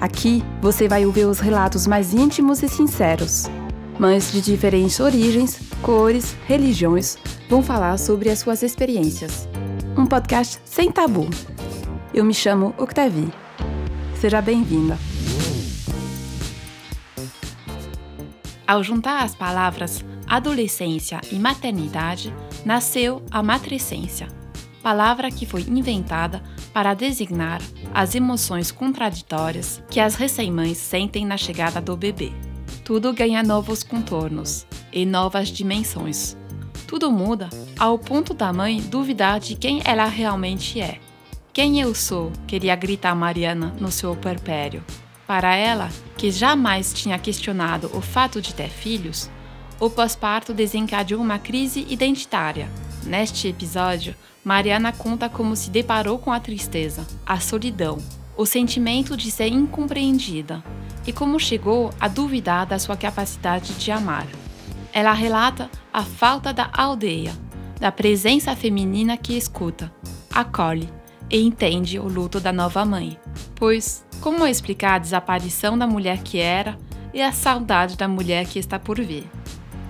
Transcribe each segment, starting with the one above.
Aqui você vai ouvir os relatos mais íntimos e sinceros. Mães de diferentes origens, cores, religiões vão falar sobre as suas experiências. Um podcast sem tabu. Eu me chamo Octavie. Seja bem-vinda. Ao juntar as palavras adolescência e maternidade, nasceu a matrescência, palavra que foi inventada para designar as emoções contraditórias que as recém-mães sentem na chegada do bebê. Tudo ganha novos contornos e novas dimensões. Tudo muda ao ponto da mãe duvidar de quem ela realmente é. Quem eu sou? queria gritar Mariana no seu puerpério. Para ela, que jamais tinha questionado o fato de ter filhos, o pós-parto desencadeou uma crise identitária. Neste episódio, Mariana conta como se deparou com a tristeza, a solidão, o sentimento de ser incompreendida e como chegou a duvidar da sua capacidade de amar. Ela relata a falta da aldeia, da presença feminina que escuta, acolhe e entende o luto da nova mãe. Pois, como explicar a desaparição da mulher que era e a saudade da mulher que está por vir?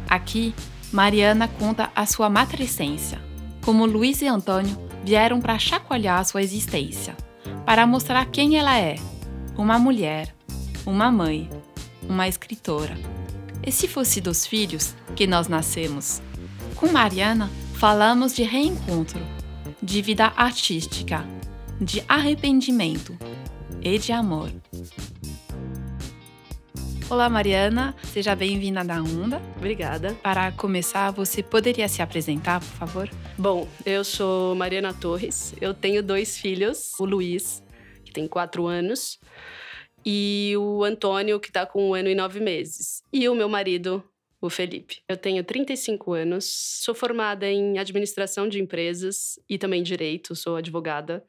Aqui, Mariana conta a sua matricência como Luiz e Antônio vieram para chacoalhar sua existência, para mostrar quem ela é: uma mulher, uma mãe, uma escritora. E se fosse dos filhos que nós nascemos? Com Mariana, falamos de reencontro, de vida artística, de arrependimento e de amor. Olá, Mariana. Seja bem-vinda da Onda. Obrigada. Para começar, você poderia se apresentar, por favor? Bom, eu sou Mariana Torres. Eu tenho dois filhos, o Luiz, que tem quatro anos, e o Antônio, que está com um ano e nove meses. E o meu marido, o Felipe. Eu tenho 35 anos, sou formada em administração de empresas e também direito, sou advogada.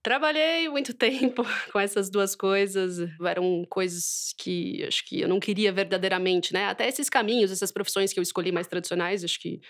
Trabalhei muito tempo com essas duas coisas. Eram coisas que acho que eu não queria verdadeiramente, né? Até esses caminhos, essas profissões que eu escolhi mais tradicionais, acho que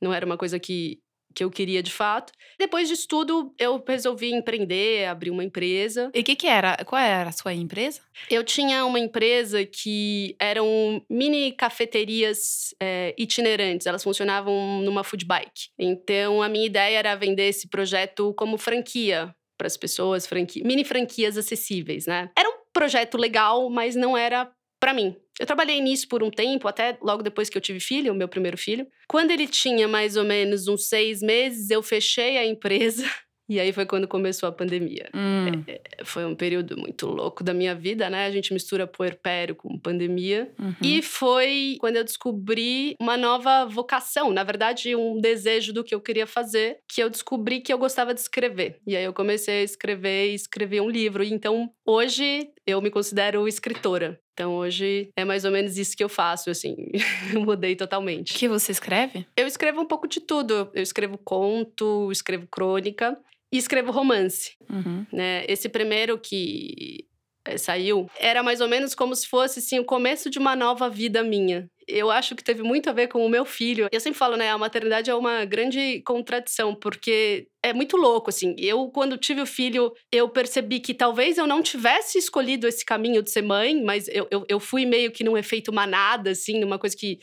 não era uma coisa que, que eu queria de fato. Depois disso tudo, eu resolvi empreender, abrir uma empresa. E o que, que era? Qual era a sua empresa? Eu tinha uma empresa que eram mini cafeterias é, itinerantes. Elas funcionavam numa food bike. Então, a minha ideia era vender esse projeto como franquia para as pessoas, franqui mini franquias acessíveis, né? Era um projeto legal, mas não era para mim. Eu trabalhei nisso por um tempo, até logo depois que eu tive filho, o meu primeiro filho. Quando ele tinha mais ou menos uns seis meses, eu fechei a empresa E aí foi quando começou a pandemia. Hum. É, foi um período muito louco da minha vida, né? A gente mistura puerpério com pandemia. Uhum. E foi quando eu descobri uma nova vocação, na verdade, um desejo do que eu queria fazer, que eu descobri que eu gostava de escrever. E aí eu comecei a escrever e escrever um livro. E então, hoje, eu me considero escritora. Então hoje é mais ou menos isso que eu faço, assim, mudei totalmente. O que você escreve? Eu escrevo um pouco de tudo. Eu escrevo conto, escrevo crônica e escrevo romance. Uhum. Né? Esse primeiro que eh, saiu era mais ou menos como se fosse assim, o começo de uma nova vida minha. Eu acho que teve muito a ver com o meu filho. Eu sempre falo, né? A maternidade é uma grande contradição, porque é muito louco, assim. Eu, quando tive o filho, eu percebi que talvez eu não tivesse escolhido esse caminho de ser mãe, mas eu, eu, eu fui meio que num efeito manada, assim, numa coisa que,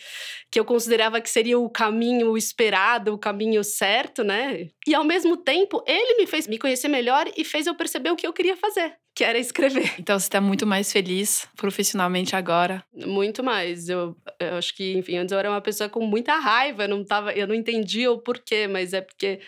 que eu considerava que seria o caminho esperado, o caminho certo, né? E ao mesmo tempo, ele me fez me conhecer melhor e fez eu perceber o que eu queria fazer que era escrever. Então você está muito mais feliz profissionalmente agora? Muito mais. Eu, eu acho que, enfim, antes eu era uma pessoa com muita raiva, eu não, tava, eu não entendia o porquê, mas é porque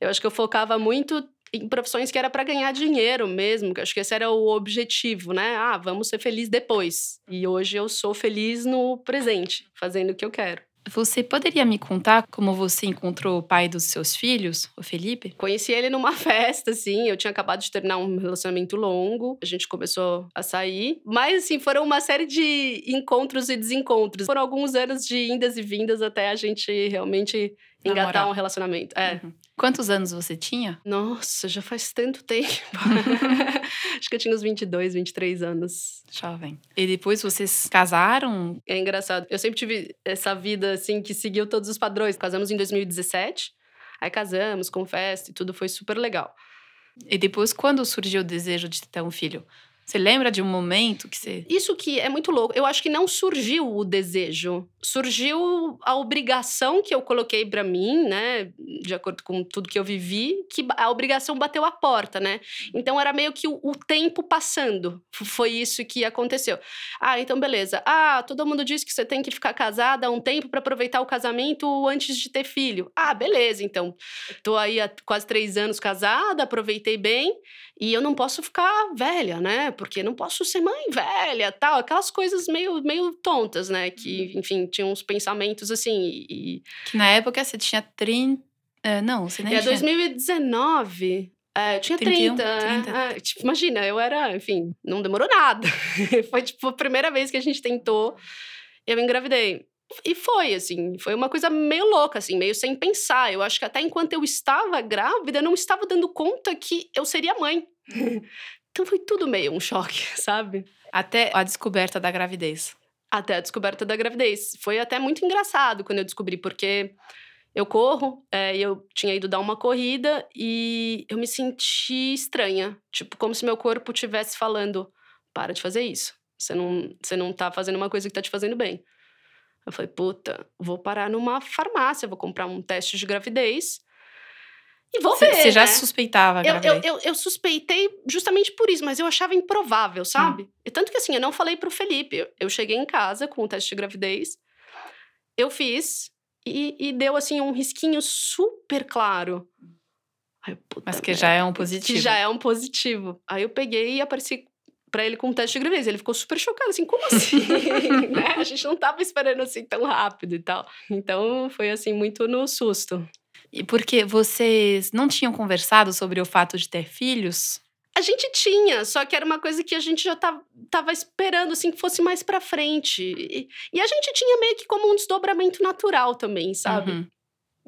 eu acho que eu focava muito em profissões que era para ganhar dinheiro mesmo, que acho que esse era o objetivo, né? Ah, vamos ser felizes depois. E hoje eu sou feliz no presente, fazendo o que eu quero. Você poderia me contar como você encontrou o pai dos seus filhos, o Felipe? Conheci ele numa festa, assim. Eu tinha acabado de terminar um relacionamento longo. A gente começou a sair. Mas, assim, foram uma série de encontros e desencontros. Foram alguns anos de indas e vindas até a gente realmente engatar Namorar. um relacionamento. É. Uhum. Quantos anos você tinha? Nossa, já faz tanto tempo. Acho que eu tinha uns 22, 23 anos. Jovem. E depois vocês casaram? É engraçado. Eu sempre tive essa vida, assim, que seguiu todos os padrões. Casamos em 2017. Aí casamos, com festa e tudo foi super legal. E depois, quando surgiu o desejo de ter um filho? Você lembra de um momento que você. Isso que é muito louco. Eu acho que não surgiu o desejo. Surgiu a obrigação que eu coloquei pra mim, né? De acordo com tudo que eu vivi, que a obrigação bateu a porta, né? Então era meio que o, o tempo passando. Foi isso que aconteceu. Ah, então beleza. Ah, todo mundo diz que você tem que ficar casada um tempo pra aproveitar o casamento antes de ter filho. Ah, beleza, então. Tô aí há quase três anos casada, aproveitei bem. E eu não posso ficar velha, né? Porque não posso ser mãe velha, tal. Aquelas coisas meio, meio tontas, né? Que, enfim, tinham uns pensamentos assim. E, Que na época você tinha 30. é, não, você nem é tinha. 2019. É, eu tinha 31, 30. é, 30. é, tipo, imagina, eu era, enfim, não demorou nada. foi tipo a primeira vez que a gente tentou, eu engravidei. E foi, assim, foi uma coisa meio louca, assim, meio sem pensar. Eu acho que até enquanto eu estava grávida, eu não estava dando conta que eu seria mãe. então foi tudo meio um choque, sabe? Até a descoberta da gravidez. Até a descoberta da gravidez. Foi até muito engraçado quando eu descobri, porque eu corro, é, eu tinha ido dar uma corrida e eu me senti estranha. Tipo, como se meu corpo estivesse falando: para de fazer isso. Você não, você não tá fazendo uma coisa que tá te fazendo bem. Eu falei, puta, vou parar numa farmácia, vou comprar um teste de gravidez e vou Você ver. você já né? suspeitava Eu, eu, eu, eu suspeitei justamente por isso, mas eu achava improvável, sabe? E tanto que assim, eu não falei pro Felipe. Eu, eu cheguei em casa com o teste de gravidez, eu fiz e, e deu assim um risquinho super claro. Puta Mas que merda, já é um positivo. Que já é um positivo. Aí eu peguei e apareci pra ele com o teste de gravidez. Ele ficou super chocado, assim, como assim? né? A gente não tava esperando assim tão rápido e tal. Então foi assim, muito no susto. E porque vocês não tinham conversado sobre o fato de ter filhos? A gente tinha, só que era uma coisa que a gente já tava, tava esperando, assim, que fosse mais pra frente. E, e a gente tinha meio que como um desdobramento natural também, sabe? Uhum.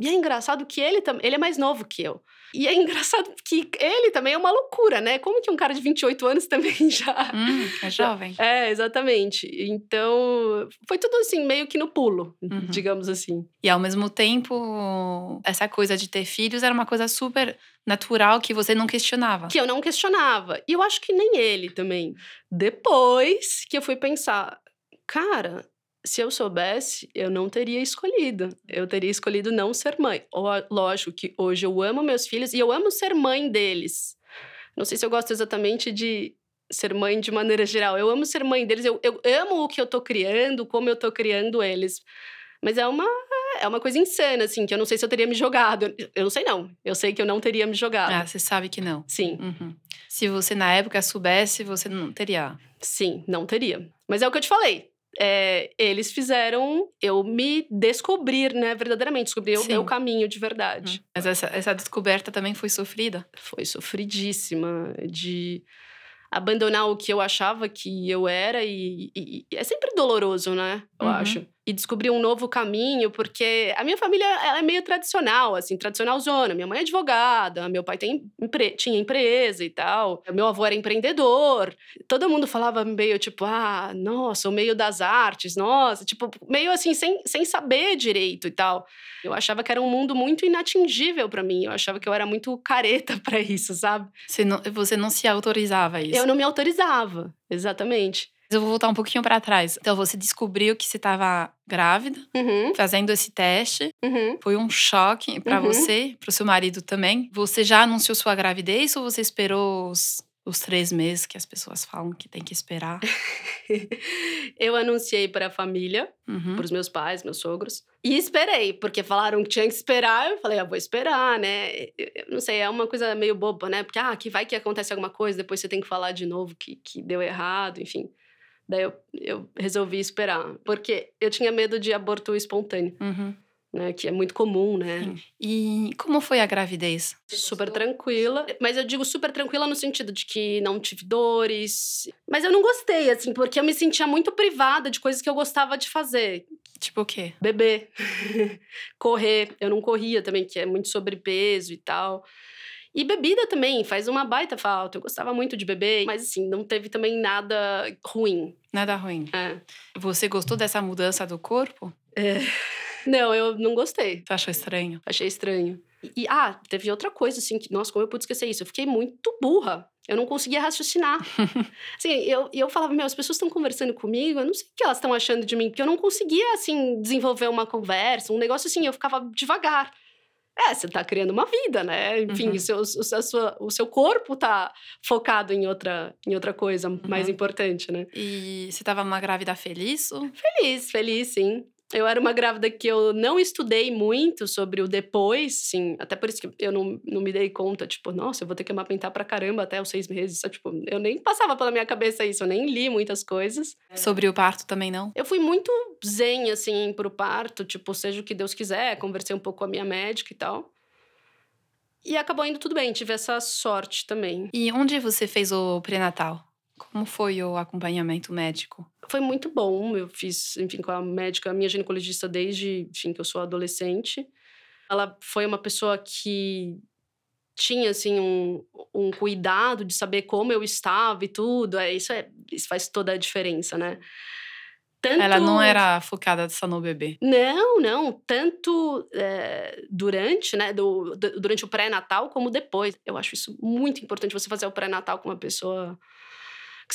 E é engraçado que ele também, ele é mais novo que eu. E é engraçado que ele também é uma loucura, né? Como que um cara de 28 anos também já. Hum, é jovem. É, exatamente. Então, foi tudo assim, meio que no pulo, Uhum. digamos assim. E ao mesmo tempo, essa coisa de ter filhos era uma coisa super natural que você não questionava. Que eu não questionava. E eu acho que nem ele também. Depois que eu fui pensar, cara, se eu soubesse, eu não teria escolhido. Eu teria escolhido não ser mãe. Lógico que hoje eu amo meus filhos e eu amo ser mãe deles. Não sei se eu gosto exatamente de ser mãe de maneira geral. Eu amo ser mãe deles, eu, eu amo o que eu tô criando, como eu tô criando eles. Mas é uma, é uma coisa insana, assim, que eu não sei se eu teria me jogado. Eu- Eu não sei, não. Eu sei que eu não teria me jogado. Ah, você sabe que não. Sim. Uhum. Se você na época soubesse, você não teria. Sim, não teria. Mas é o que eu te falei. É, eles fizeram eu me descobrir, né, verdadeiramente, descobrir o Sim. meu caminho de verdade. Uhum. Mas essa, essa descoberta também foi sofrida. Foi sofridíssima de abandonar o que eu achava que eu era e, e- e é sempre doloroso, né? Eu Uhum. acho. E descobrir um novo caminho, porque a minha família ela é meio tradicional, assim, tradicional zona. Minha mãe é advogada, meu pai tem empre- tinha empresa e tal. Meu avô era empreendedor. Todo mundo falava meio tipo, ah, nossa, o meio das artes, nossa, tipo, meio assim, sem, sem saber direito e tal. Eu achava que era um mundo muito inatingível pra mim. Eu achava que eu era muito careta pra isso, sabe? Você não, você não se autorizava a isso. Eu não me autorizava, exatamente. Mas eu vou voltar um pouquinho para trás. Então, você descobriu que você estava grávida, Uhum, fazendo esse teste. uhum. Foi um choque para Uhum. você, para o seu marido também. Você já anunciou sua gravidez ou você esperou os, os três meses que as pessoas falam que tem que esperar? eu anunciei para a família, Uhum. para os meus pais, meus sogros, e esperei, porque falaram que tinha que esperar. Eu falei, ah, vou esperar, né? Eu não sei, é uma coisa meio boba, né? Porque, ah, que vai que acontece alguma coisa, depois você tem que falar de novo que, que deu errado, enfim. Daí eu, eu resolvi esperar, porque eu tinha medo de aborto espontâneo, Uhum. né? Que é muito comum, né? Sim. E como foi a gravidez? Super tranquila. Mas eu digo super tranquila no sentido de que não tive dores. Mas eu não gostei, assim, porque eu me sentia muito privada de coisas que eu gostava de fazer. Tipo o quê? Beber, correr. Eu não corria também, que é muito sobrepeso e tal. E bebida também, faz uma baita falta. Eu gostava muito de beber, mas assim, não teve também nada ruim. Nada ruim. É. Você gostou dessa mudança do corpo? Não, eu não gostei. Você achou estranho? Achei estranho. E, e, ah, teve outra coisa, assim, que, nossa, como eu pude esquecer isso? Eu fiquei muito burra. Eu não conseguia raciocinar. assim, eu, eu falava, meu, as pessoas estão conversando comigo, eu não sei o que elas estão achando de mim, porque eu não conseguia, assim, desenvolver uma conversa, um negócio assim, eu ficava devagar. É, você tá criando uma vida, né? Enfim, Uhum. o, seu, o, sua, o seu corpo tá focado em outra, em outra coisa mais Uhum. importante, né? E você tava uma grávida feliz? ou- Feliz, feliz, sim. Eu era uma grávida que eu não estudei muito sobre o depois, sim. Até por isso que eu não, não me dei conta, tipo, nossa, eu vou ter que amamentar pra caramba até os seis meses. Sabe? Tipo, eu nem passava pela minha cabeça isso, eu nem li muitas coisas. Sobre o parto também não? Eu fui muito zen, assim, pro parto, tipo, seja o que Deus quiser. Conversei um pouco com a minha médica e tal. E acabou indo tudo bem, tive essa sorte também. E onde você fez o pré-natal? Como foi o acompanhamento médico? Foi muito bom. Eu fiz, enfim, com a médica, a minha ginecologista desde, enfim, que eu sou adolescente. Ela foi uma pessoa que tinha, assim, um, um cuidado de saber como eu estava e tudo. É, isso, é, isso faz toda a diferença, né? Tanto... Ela não era focada só no bebê. Não, não. Tanto é, durante, né, do, do- durante o pré-natal como depois. Eu acho isso muito importante você fazer o pré-natal com uma pessoa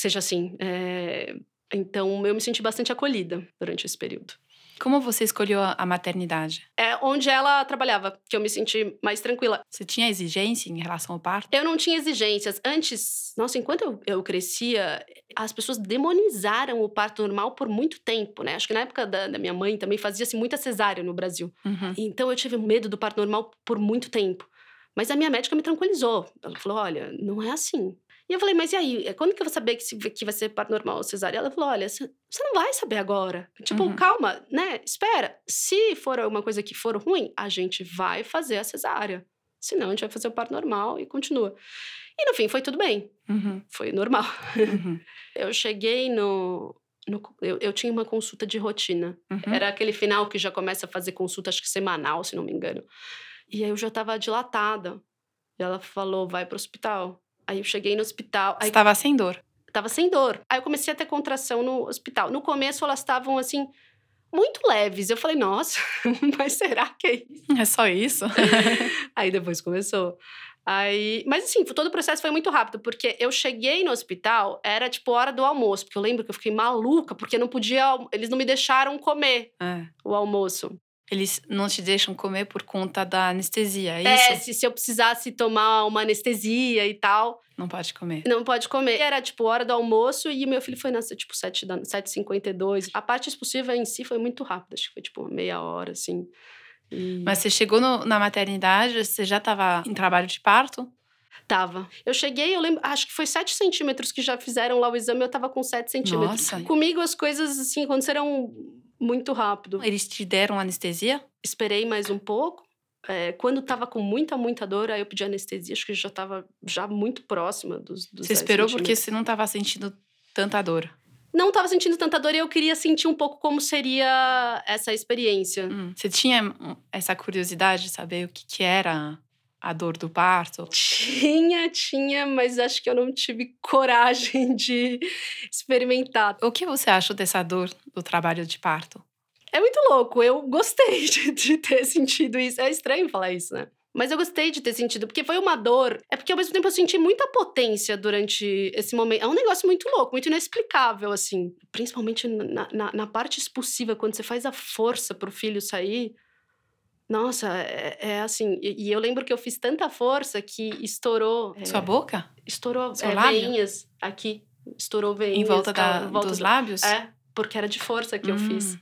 que seja assim. é, Então, eu me senti bastante acolhida durante esse período. Como você escolheu a maternidade? É onde ela trabalhava, que eu me senti mais tranquila. Você tinha exigência em relação ao parto? Eu não tinha exigências. Antes, nossa, enquanto eu, eu crescia, as pessoas demonizaram o parto normal por muito tempo, né? Acho que na época da, da minha mãe também fazia-se muita cesárea no Brasil. Uhum. Então eu tive medo do parto normal por muito tempo. Mas a minha médica me tranquilizou. Ela falou: olha, não é assim. E eu falei, mas e aí? Quando que eu vou saber que, se- que vai ser parto normal ou cesárea? Ela falou: olha, você não vai saber agora. Tipo, Uhum. calma, né? Espera. Se for alguma coisa que for ruim, a gente vai fazer a cesárea. Senão, a gente vai fazer o parto normal e continua. E no fim, foi tudo bem. Uhum. Foi normal. Uhum. Eu cheguei no. no- eu, eu tinha uma consulta de rotina. Uhum. Era aquele final que já começa a fazer consulta, acho que semanal, se não me engano. E aí eu já tava dilatada. E ela falou, vai pro hospital. Aí eu cheguei no hospital, Você aí estava sem dor. tava sem dor. Aí eu comecei a ter contração no hospital. No começo elas estavam assim, muito leves. Eu falei, nossa, mas será que é isso? É só isso? Aí depois começou. Aí, mas assim, todo o processo foi muito rápido, porque eu cheguei no hospital, era tipo hora do almoço, porque eu lembro que eu fiquei maluca, porque não podia, eles não me deixaram comer É. o almoço. Eles não te deixam comer por conta da anestesia, é É, isso? se, se eu precisasse tomar uma anestesia e tal, Não pode comer. não pode comer. Era tipo hora do almoço e meu filho foi nascer tipo 7 da 7h52. A parte expulsiva em si foi muito rápida, acho que foi tipo meia hora, assim. E Mas você chegou no- na maternidade, você já estava em trabalho de parto? tava. Eu cheguei, eu lembro, acho que foi 7 centímetros que já fizeram lá o exame, eu tava com 7 centímetros. Nossa. Comigo as coisas assim aconteceram muito rápido. Eles te deram anestesia? Esperei mais um pouco. É, quando tava com muita, muita dor, aí eu pedi anestesia, acho que já tava já muito próxima dos, dos Você 10 esperou porque você não estava sentindo tanta dor. Não tava sentindo tanta dor e eu queria sentir um pouco como seria essa experiência. Hum, Você tinha hum, essa curiosidade de saber o que, que era a dor do parto? Tinha, tinha, mas acho que eu não tive coragem de experimentar. O que você achou dessa dor do trabalho de parto? É muito louco, eu gostei de, de ter sentido isso. É estranho falar isso, né? Mas eu gostei de ter sentido, porque foi uma dor. É porque ao mesmo tempo eu senti muita potência durante esse momento. É um negócio muito louco, muito inexplicável, assim. Principalmente na, na, na parte expulsiva, quando você faz a força pro filho sair. Nossa, é, é assim. E, e eu lembro que eu fiz tanta força que estourou. é, Sua boca? Estourou Seu é, lábio? veinhas aqui. Estourou veinhas. Em volta, da, cara, em volta dos do- lábios? É, porque era de força que eu fiz Hum.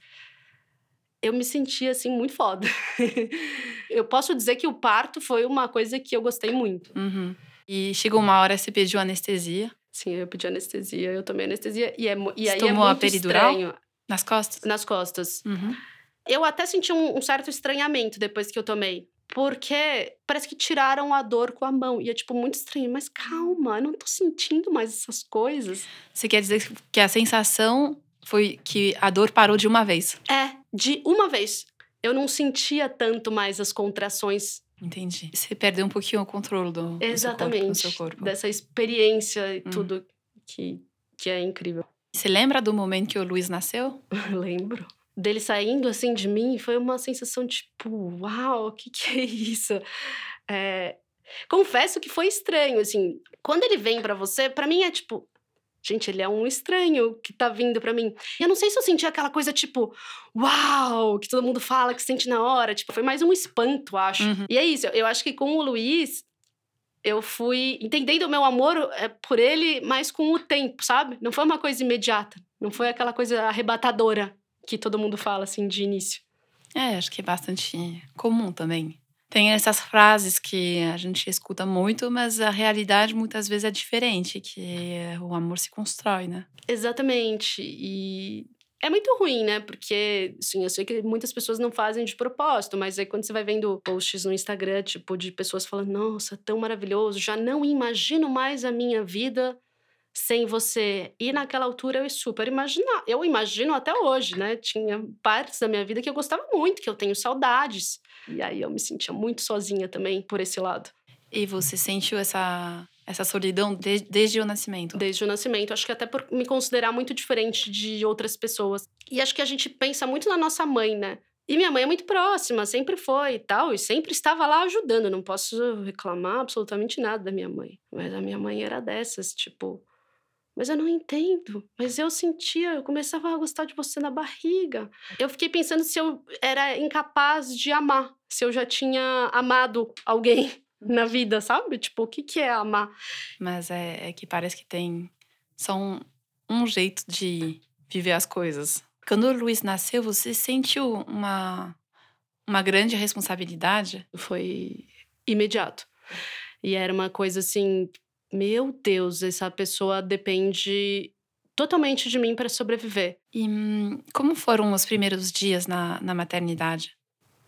eu me senti assim muito foda. eu posso dizer que o parto foi uma coisa que eu gostei muito. Uhum. E chegou uma hora você pediu anestesia. Sim, eu pedi anestesia, eu tomei anestesia. E, é, e Você aí tomou é a muito peridural? estranho. Nas costas? Nas costas. Uhum. Eu até senti um, um certo estranhamento depois que eu tomei. Porque parece que tiraram a dor com a mão. E é, tipo, muito estranho. Mas calma, eu não tô sentindo mais essas coisas. Você quer dizer que a sensação foi que a dor parou de uma vez? É, de uma vez. Eu não sentia tanto mais as contrações. Entendi. Você perdeu um pouquinho o controle do, do seu corpo, Exatamente. do seu corpo. Dessa experiência e Hum. tudo que, que é incrível. Você lembra do momento que o Luiz nasceu? Lembro. Dele saindo assim de mim, foi uma sensação tipo, uau, o que, que é isso? É, Confesso que foi estranho, assim. Quando ele vem pra você, pra mim é tipo, gente, ele é um estranho que tá vindo pra mim. E eu não sei se eu senti aquela coisa tipo, uau, que todo mundo fala, que sente na hora. Tipo, foi mais um espanto, acho. Uhum. E é isso, eu acho que com o Luiz, eu fui entendendo o meu amor é, por ele, mas com o tempo, sabe? Não foi uma coisa imediata. Não foi aquela coisa arrebatadora que todo mundo fala, assim, de início. É, acho que é bastante comum também. Tem essas frases que a gente escuta muito, mas a realidade muitas vezes é diferente, que o amor se constrói, né? Exatamente. E é muito ruim, né? Porque, assim, eu sei que muitas pessoas não fazem de propósito, mas aí quando você vai vendo posts no Instagram, tipo, de pessoas falando, nossa, tão maravilhoso, já não imagino mais a minha vida sem você. E naquela altura eu super imaginar. Eu imagino até hoje, né? Tinha partes da minha vida que eu gostava muito, que eu tenho saudades. E aí eu me sentia muito sozinha também por esse lado. E você sentiu essa, essa solidão de- desde o nascimento? Desde o nascimento. Acho que até por me considerar muito diferente de outras pessoas. E acho que a gente pensa muito na nossa mãe, né? E minha mãe é muito próxima, sempre foi e tal, e sempre estava lá ajudando. Não posso reclamar absolutamente nada da minha mãe. Mas a minha mãe era dessas, tipo. Mas eu não entendo. Mas eu sentia, eu começava a gostar de você na barriga. Eu fiquei pensando se eu era incapaz de amar, se eu já tinha amado alguém na vida, sabe? Tipo, o que, que é amar? Mas é, é que parece que tem só um, um jeito de viver as coisas. Quando o Luiz nasceu, você sentiu uma, uma grande responsabilidade? foi imediato. E era uma coisa assim, meu Deus, essa pessoa depende totalmente de mim para sobreviver. E hum, como foram os primeiros dias na, na maternidade?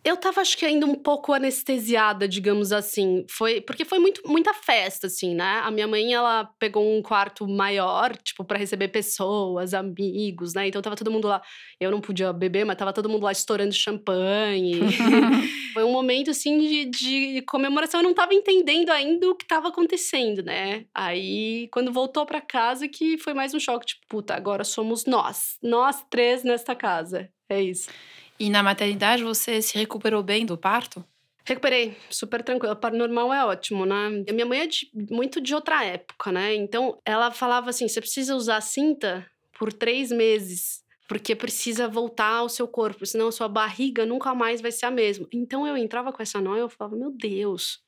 Eu tava, acho que ainda um pouco anestesiada, digamos assim. Foi porque foi muito, muita festa, assim, né? A minha mãe, ela pegou um quarto maior, tipo, para receber pessoas, amigos, né? Então tava todo mundo lá. Eu não podia beber, mas tava todo mundo lá estourando champanhe. foi um momento, assim, de, de comemoração. Eu não tava entendendo ainda o que tava acontecendo, né? Aí, quando voltou para casa, que foi mais um choque. Tipo, puta, agora somos nós. Nós três nesta casa. É isso. E na maternidade você se recuperou bem do parto? Recuperei, super tranquila. Para normal é ótimo, né? A minha mãe é de- muito de outra época, né? Então ela falava assim: você precisa usar cinta por três meses, porque precisa voltar ao seu corpo, senão a sua barriga nunca mais vai ser a mesma. Então eu entrava com essa noia, eu falava: meu Deus.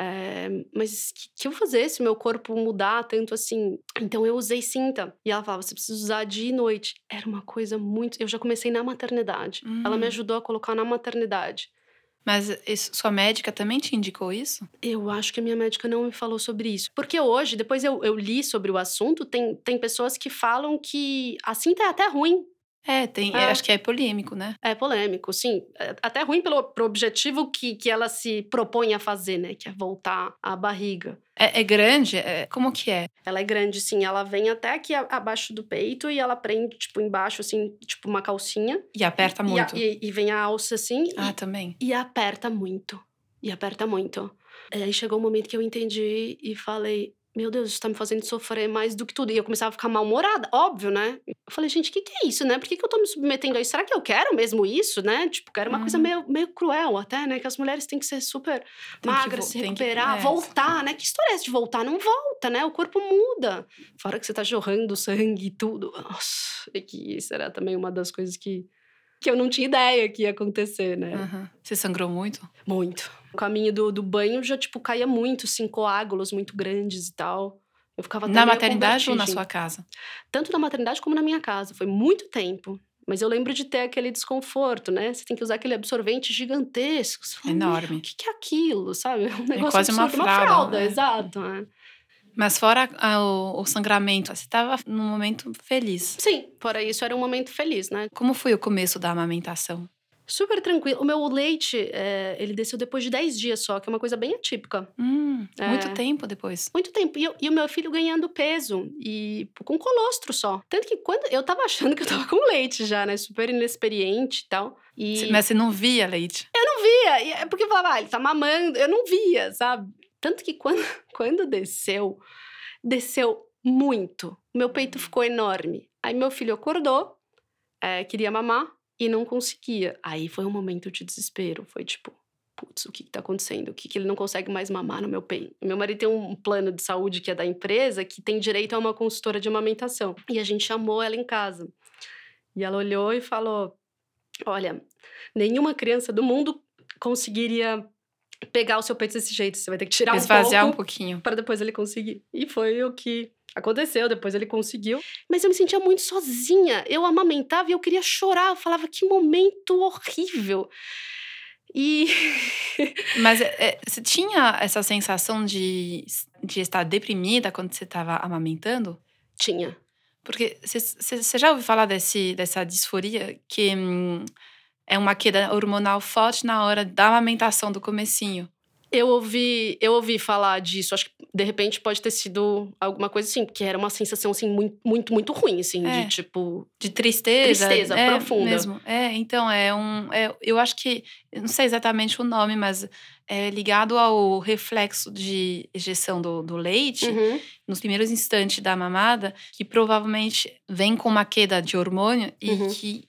É, mas o que, que eu vou fazer se meu corpo mudar tanto assim? Então eu usei cinta. E ela falava: você precisa usar dia e noite. Era uma coisa muito. Eu já comecei na maternidade. Ela me Hum. ajudou a colocar na maternidade. Mas isso- sua médica também te indicou isso? Eu acho que a minha médica não me falou sobre isso. Porque hoje, depois eu, eu li sobre o assunto, tem, tem pessoas que falam que a cinta é até ruim. É, tem, É. acho que é polêmico, né? É polêmico, sim. É até ruim pelo pro objetivo que, que ela se propõe a fazer, né? Que é voltar à barriga. É, é grande? É- como que é? Ela é grande, sim. Ela vem até aqui a- abaixo do peito e ela prende, tipo, embaixo, assim, tipo uma calcinha. E aperta E a- muito? E, e vem a alça, assim. e- Ah, também. E aperta muito. E aperta muito. É, Aí chegou um momento que eu entendi e falei: Meu Deus, isso tá me fazendo sofrer mais do que tudo. E eu começava a ficar mal-humorada, óbvio, né? Eu falei: Gente, o que, que é isso, né? Por que, que eu tô me submetendo a isso? Será que eu quero mesmo isso, né? Tipo, quero uma coisa Uhum. meio, meio cruel até, né? Que as mulheres têm que ser super Tem magras, se tem que- recuperar, é. voltar, né? Que história é essa de voltar? Não volta, né? O corpo muda. Fora que você tá jorrando sangue e tudo. Nossa, é que era também uma das coisas que, que eu não tinha ideia que ia acontecer, né? Aham. Você sangrou muito? Muito. O caminho do, do banho já, tipo, caía muito, assim, coágulos muito grandes e tal. Eu ficava na maternidade ou na sua casa? Tanto na maternidade como na minha casa. Foi muito tempo. Mas eu lembro de ter aquele desconforto, né? Você tem que usar aquele absorvente gigantesco. Fala, "Meu, Enorme. O que, que é aquilo, sabe? Um negócio quase uma absurdo. fralda, né? exato. né? Mas fora a, o, o, sangramento, você estava num momento feliz. Sim, fora isso, era um momento feliz, né? Como foi o começo da amamentação? Super tranquilo. O meu leite, é, ele desceu depois de 10 dias só, que é uma coisa bem atípica. Hum, é, muito tempo depois. Muito tempo. E, eu, e, o meu filho ganhando peso. E com colostro só. Tanto que quando eu tava achando que eu tava com leite já, né? Super inexperiente e tal. E... Mas você não via leite? Eu não via. É porque eu falava, ah, ele tá mamando. Eu não via, sabe? Tanto que quando, quando desceu, desceu muito. Meu peito ficou enorme. Aí meu filho acordou, é, queria mamar e não conseguia. Aí foi um momento de desespero. Foi tipo, putz, o que, que tá acontecendo? O que, que ele não consegue mais mamar no meu peito? Meu marido tem um plano de saúde que é da empresa que tem direito a uma consultora de amamentação. E a gente chamou ela em casa. E ela olhou e falou: Olha, nenhuma criança do mundo conseguiria pegar o seu peito desse jeito. Você vai ter que tirar Esvaziar um, pouco um pouquinho. Para depois ele conseguir. E foi o que aconteceu. Depois ele conseguiu. Mas eu me sentia muito sozinha. Eu amamentava e eu queria chorar. Eu falava, que momento horrível. E. Mas é, você tinha essa sensação de, de estar deprimida quando você estava amamentando? Tinha. Porque você já ouviu falar desse, dessa disforia que. Hum, é uma queda hormonal forte na hora da amamentação do comecinho. Eu ouvi, eu ouvi falar disso. Acho que de repente pode ter sido alguma coisa assim, que era uma sensação assim muito, muito, muito ruim, assim, é. de tipo de tristeza, tristeza é, profunda. Mesmo. É, então é um, é, eu acho que não sei exatamente o nome, mas é ligado ao reflexo de ejeção do, do leite uhum. nos primeiros instantes da mamada, que provavelmente vem com uma queda de hormônio e uhum. que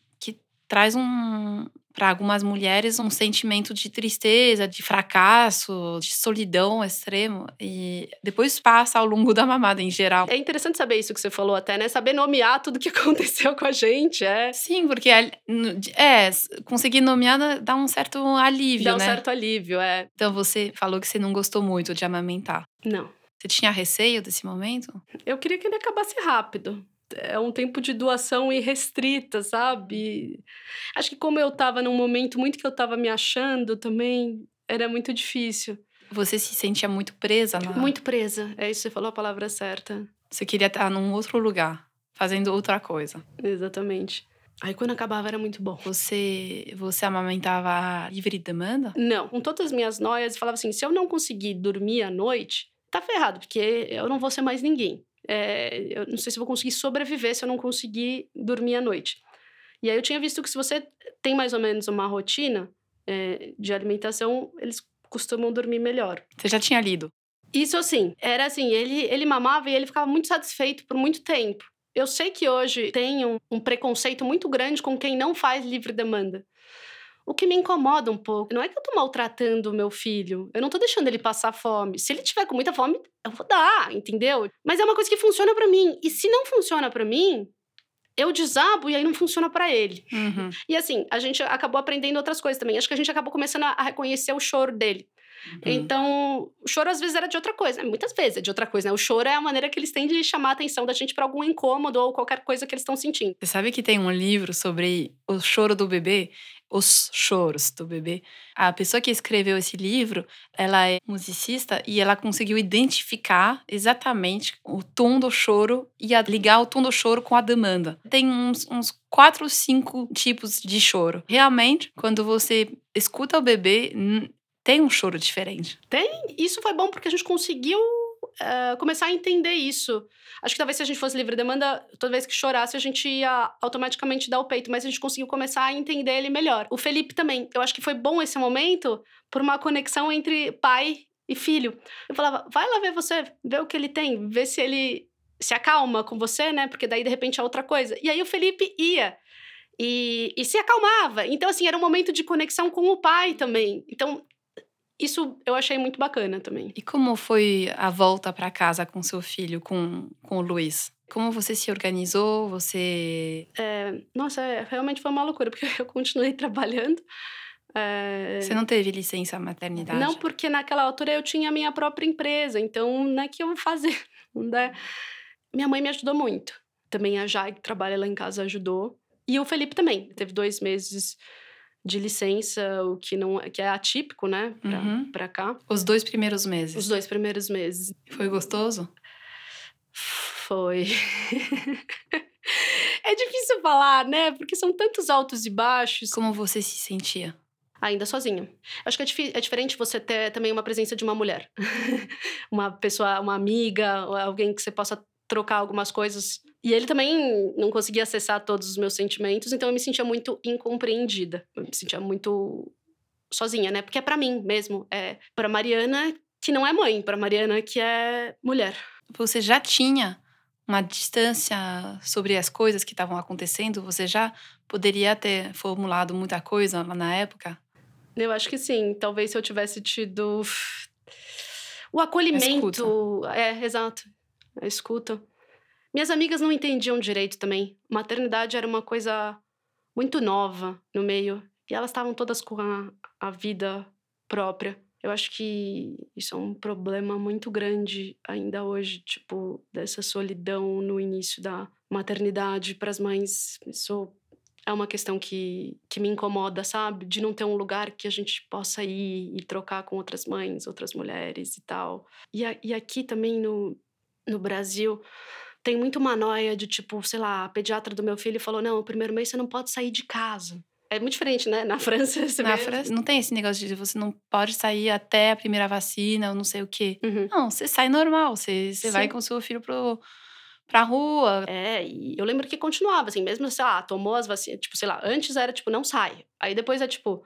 traz um para algumas mulheres um sentimento de tristeza, de fracasso, de solidão extremo e depois passa ao longo da mamada em geral. É interessante saber isso que você falou até, né? Saber nomear tudo que aconteceu com a gente, é. Sim, porque é, é conseguir nomear dá um certo alívio, dá um né? certo alívio, é. Então você falou que você não gostou muito de amamentar. Não. Você tinha receio desse momento? Eu queria que ele acabasse rápido é um tempo de doação irrestrita, sabe? Acho que como eu estava num momento muito que eu estava me achando também, era muito difícil. Você se sentia muito presa lá? Muito presa. É isso, você falou a palavra certa. Você queria estar num outro lugar, fazendo outra coisa. Exatamente. Aí quando acabava era muito bom. Você você amamentava livre demanda? Não. Com todas as minhas noias, falava assim: se eu não conseguir dormir à noite, tá ferrado, porque eu não vou ser mais ninguém é, eu não sei se vou conseguir sobreviver se eu não conseguir dormir à noite. E aí eu tinha visto que se você tem mais ou menos uma rotina é, de alimentação, eles costumam dormir melhor. Você já tinha lido? Isso assim, era assim, ele, ele mamava e ele ficava muito satisfeito por muito tempo. Eu sei que hoje tem um, um preconceito muito grande com quem não faz livre demanda. O que me incomoda um pouco, não é que eu tô maltratando o meu filho, eu não tô deixando ele passar fome. Se ele tiver com muita fome, eu vou dar, entendeu? Mas é uma coisa que funciona para mim. E se não funciona para mim, eu desabo e aí não funciona para ele. Uhum. E assim, a gente acabou aprendendo outras coisas também. Acho que a gente acabou começando a reconhecer o choro dele. Uhum. Então, o choro às vezes era de outra coisa, né? muitas vezes é de outra coisa, né? O choro é a maneira que eles têm de chamar a atenção da gente para algum incômodo ou qualquer coisa que eles estão sentindo. Você sabe que tem um livro sobre o choro do bebê? Os choros do bebê. A pessoa que escreveu esse livro, ela é musicista e ela conseguiu identificar exatamente o tom do choro e ligar o tom do choro com a demanda. Tem uns, uns quatro, cinco tipos de choro. Realmente, quando você escuta o bebê, tem um choro diferente. Tem. Isso foi bom porque a gente conseguiu uh, começar a entender isso. Acho que talvez se a gente fosse livre demanda, toda vez que chorasse, a gente ia automaticamente dar o peito, mas a gente conseguiu começar a entender ele melhor. O Felipe também. Eu acho que foi bom esse momento por uma conexão entre pai e filho. Eu falava, vai lá ver você, ver o que ele tem, ver se ele se acalma com você, né? Porque daí de repente é outra coisa. E aí o Felipe ia. E, e se acalmava. Então, assim, era um momento de conexão com o pai também. Então, isso eu achei muito bacana também. E como foi a volta para casa com seu filho, com, com o Luiz? Como você se organizou? Você. É, nossa, é, realmente foi uma loucura, porque eu continuei trabalhando. É... Você não teve licença maternidade? Não, porque naquela altura eu tinha a minha própria empresa, então não é que eu vou fazer. Né? Minha mãe me ajudou muito. Também a Jai, que trabalha lá em casa, ajudou. E o Felipe também. Teve dois meses de licença, o que não que é atípico, né, pra, uhum. pra cá. Os dois primeiros meses. Os dois primeiros meses. Foi gostoso? Foi. é difícil falar, né? Porque são tantos altos e baixos. Como você se sentia? Ainda sozinha. Acho que é, é diferente você ter também uma presença de uma mulher. uma pessoa, uma amiga, alguém que você possa trocar algumas coisas. E ele também não conseguia acessar todos os meus sentimentos, então eu me sentia muito incompreendida. Eu me sentia muito sozinha, né? Porque é para mim mesmo, é para Mariana que não é mãe, para Mariana que é mulher. Você já tinha uma distância sobre as coisas que estavam acontecendo? Você já poderia ter formulado muita coisa lá na época? Eu acho que sim. Talvez se eu tivesse tido o acolhimento. É, exato. A escuta. Minhas amigas não entendiam direito também. Maternidade era uma coisa muito nova no meio. E elas estavam todas com a, a vida própria. Eu acho que isso é um problema muito grande ainda hoje, tipo, dessa solidão no início da maternidade para as mães. Isso é uma questão que, que me incomoda, sabe? De não ter um lugar que a gente possa ir e trocar com outras mães, outras mulheres e tal. E, a, e aqui também no, no Brasil tem muito uma noia de tipo, sei lá, a pediatra do meu filho falou: não, o primeiro mês você não pode sair de casa. É muito diferente, né? Na França, você Na vê... França não tem esse negócio de você não pode sair até a primeira vacina ou não sei o quê. Uhum. Não, você sai normal, você, você vai com seu filho pro, pra rua. É, e eu lembro que continuava, assim, mesmo, sei lá, tomou as vacinas, tipo, sei lá, antes era tipo, não sai. Aí depois é tipo,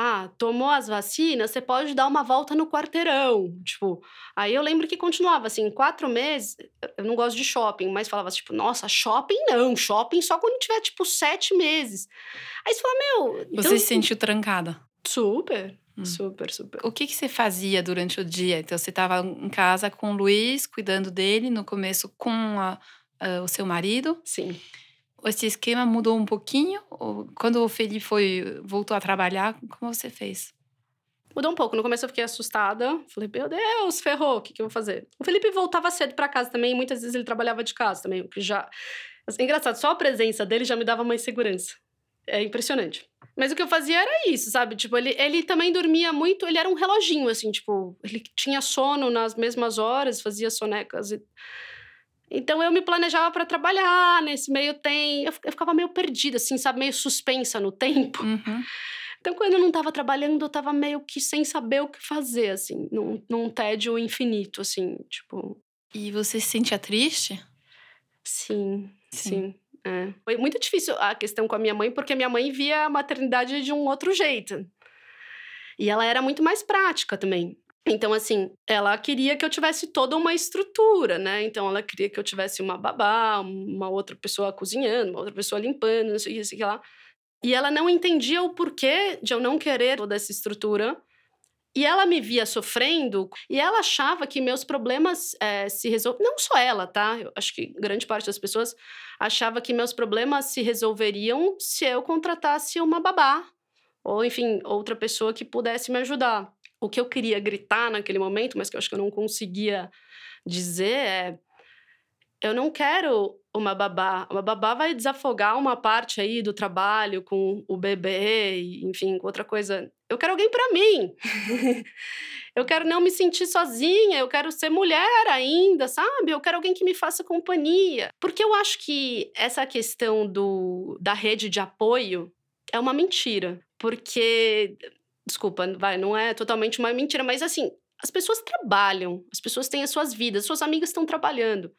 ah, tomou as vacinas, você pode dar uma volta no quarteirão. Tipo, aí eu lembro que continuava assim, quatro meses. Eu não gosto de shopping, mas falava tipo, nossa, shopping não, shopping só quando tiver tipo sete meses. Aí você fala, meu. Você então, se sentiu trancada. Super, Hum. super, super. O que, que você fazia durante o dia? Então, você estava em casa com o Luiz, cuidando dele, no começo com a- a- o seu marido. Sim. Esse esquema mudou um pouquinho? Ou quando o Felipe foi, voltou a trabalhar, como você fez? Mudou um pouco. No começo eu fiquei assustada. Falei, meu Deus, ferrou, o que, que eu vou fazer? O Felipe voltava cedo para casa também, muitas vezes ele trabalhava de casa também, o que já. Assim, engraçado, só a presença dele já me dava uma insegurança. É impressionante. Mas o que eu fazia era isso, sabe? Tipo, ele, ele também dormia muito, ele era um reloginho, assim, tipo, ele tinha sono nas mesmas horas, fazia sonecas. E... Então eu me planejava para trabalhar nesse meio tempo. Eu, ficava meio perdida, assim, sabe? Meio suspensa no tempo. Uhum. Então, quando eu não tava trabalhando, eu tava meio que sem saber o que fazer, assim, num, num tédio infinito, assim, tipo. E você se sentia triste? Sim, Sim. sim. é. Foi muito difícil a questão com a minha mãe, porque a minha mãe via a maternidade de um outro jeito. E ela era muito mais prática também. Então, assim, ela queria que eu tivesse toda uma estrutura, né? Então, ela queria que eu tivesse uma babá, uma outra pessoa cozinhando, uma outra pessoa limpando, não sei o que, lá. E ela não entendia o porquê de eu não querer toda essa estrutura. E ela me via sofrendo e ela achava que meus problemas eh, se resolveriam. Não só ela, tá? Eu acho que grande parte das pessoas achava que meus problemas se resolveriam se eu contratasse uma babá. Ou, enfim, outra pessoa que pudesse me ajudar. O que eu queria gritar naquele momento, mas que eu acho que eu não conseguia dizer é. Eu não quero uma babá. Uma babá vai desafogar uma parte aí do trabalho com o bebê, enfim, com outra coisa. Eu quero alguém para mim. eu quero não me sentir sozinha, eu quero ser mulher ainda, sabe? Eu quero alguém que me faça companhia. Porque eu acho que essa questão do, da rede de apoio é uma mentira. Porque, desculpa, vai, não é totalmente uma mentira, mas assim, as pessoas trabalham, as pessoas têm as suas vidas, suas amigas estão trabalhando.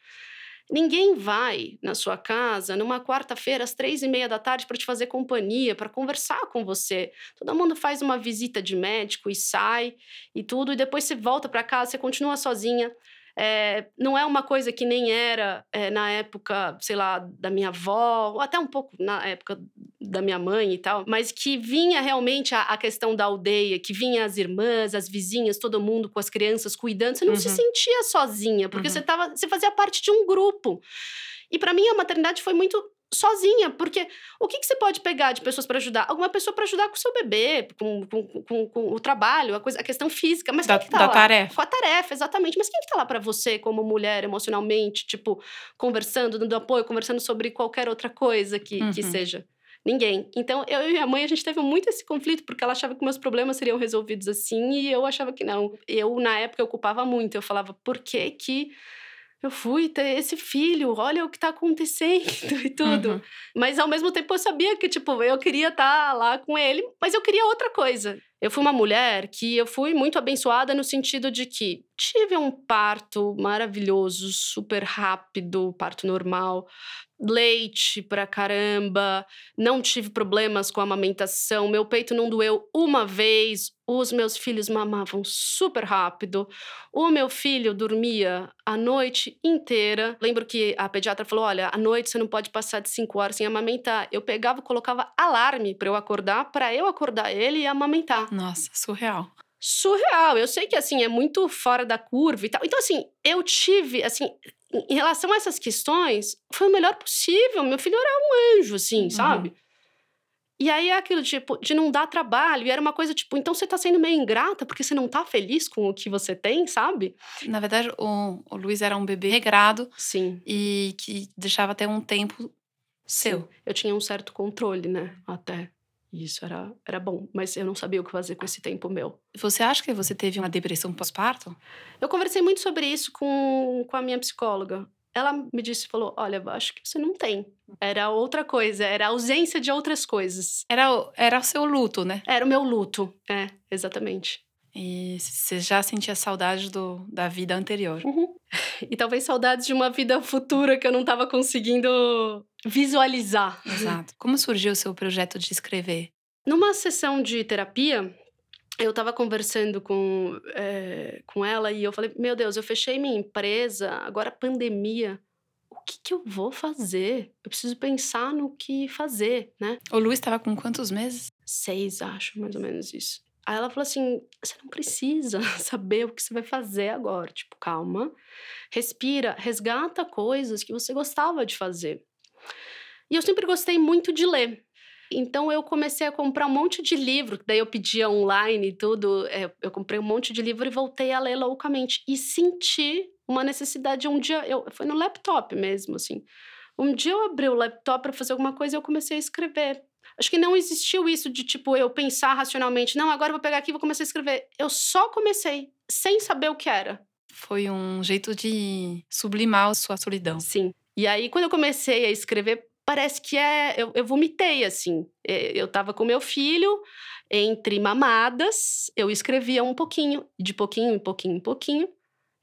Ninguém vai na sua casa numa quarta-feira às três e meia da tarde para te fazer companhia, para conversar com você. Todo mundo faz uma visita de médico e sai e tudo, e depois você volta para casa, você continua sozinha. É, não é uma coisa que nem era é, na época, sei lá, da minha avó, ou até um pouco na época da minha mãe e tal, mas que vinha realmente a, a questão da aldeia, que vinha as irmãs, as vizinhas, todo mundo com as crianças cuidando. Você não se Uhum. sentia sozinha, porque Uhum. você, tava, você fazia parte de um grupo. E para mim a maternidade foi muito sozinha, porque o que, que você pode pegar de pessoas para ajudar? Alguma pessoa para ajudar com o seu bebê, com, com, com, com o trabalho, a, coisa, a questão física, mas Da- quem que tá da lá? tarefa. Com a tarefa, exatamente. Mas quem que tá lá para você como mulher emocionalmente, tipo, conversando, dando apoio, conversando sobre qualquer outra coisa que, que Uhum. seja? Ninguém. Então, eu e minha mãe, a gente teve muito esse conflito, porque ela achava que meus problemas seriam resolvidos assim, e eu achava que não. Eu, na época, eu culpava muito. Eu falava, por que que eu fui ter esse filho, olha o que tá acontecendo e tudo. Uhum. Mas ao mesmo tempo eu sabia que, tipo, eu queria estar lá com ele, mas eu queria outra coisa. Eu fui uma mulher que eu fui muito abençoada no sentido de que tive um parto maravilhoso, super rápido, parto normal, leite pra caramba, não tive problemas com a amamentação, meu peito não doeu uma vez, os meus filhos mamavam super rápido, o meu filho dormia a noite inteira. Lembro que a pediatra falou: olha, à noite você não pode passar de 5 horas sem amamentar. Eu pegava e colocava alarme para eu acordar, para eu acordar ele e amamentar. Nossa, surreal. Surreal. Eu sei que assim é muito fora da curva e tal. Então assim, eu tive assim, em relação a essas questões, foi o melhor possível. Meu filho era um anjo, assim, Uhum. sabe? E aí é aquilo, tipo, de não dar trabalho. E era uma coisa, tipo, então você tá sendo meio ingrata porque você não tá feliz com o que você tem, sabe? Na verdade, o, o Luiz era um bebê regrado Sim. e que deixava até um tempo seu. Sim. Eu tinha um certo controle, né? Até. E isso era, era bom. Mas eu não sabia o que fazer com esse tempo meu. Você acha que você teve uma depressão pós-parto? Eu conversei muito sobre isso com, com a minha psicóloga. Ela me disse, falou, olha, acho que você não tem. Era outra coisa, era a ausência de outras coisas. Era, o- era o seu luto, né? Era o meu luto. É, exatamente. E você já sentia saudade do, da vida anterior. E talvez saudades de uma vida futura que eu não estava conseguindo visualizar. Exato. Como surgiu o seu projeto de escrever? Numa sessão de terapia, eu estava conversando com, eh, com ela e eu falei: Meu Deus, eu fechei minha empresa, agora pandemia. O que, que eu vou fazer? Eu preciso pensar no que fazer, né? O Luiz estava com quantos meses? Seis, acho, mais ou menos isso. Aí ela falou assim: você não precisa saber o que você vai fazer agora. Tipo, calma, respira, resgata coisas que você gostava de fazer. E eu sempre gostei muito de ler. Então eu comecei a comprar um monte de livro, daí eu pedia online e tudo. é, eu comprei um monte de livro e voltei a ler loucamente. E senti uma necessidade. Um dia, eu, foi no laptop mesmo, assim. Um dia eu abri o laptop para fazer alguma coisa e eu comecei a escrever. Acho que não existiu isso de tipo eu pensar racionalmente, não, agora eu vou pegar aqui e vou começar a escrever. Eu só comecei, sem saber o que era. Foi um jeito de sublimar a sua solidão. Sim. E aí, quando eu comecei a escrever, parece que é. Eu, eu vomitei, assim. Eu tava com meu filho, entre mamadas, eu escrevia um pouquinho, de pouquinho em pouquinho em pouquinho.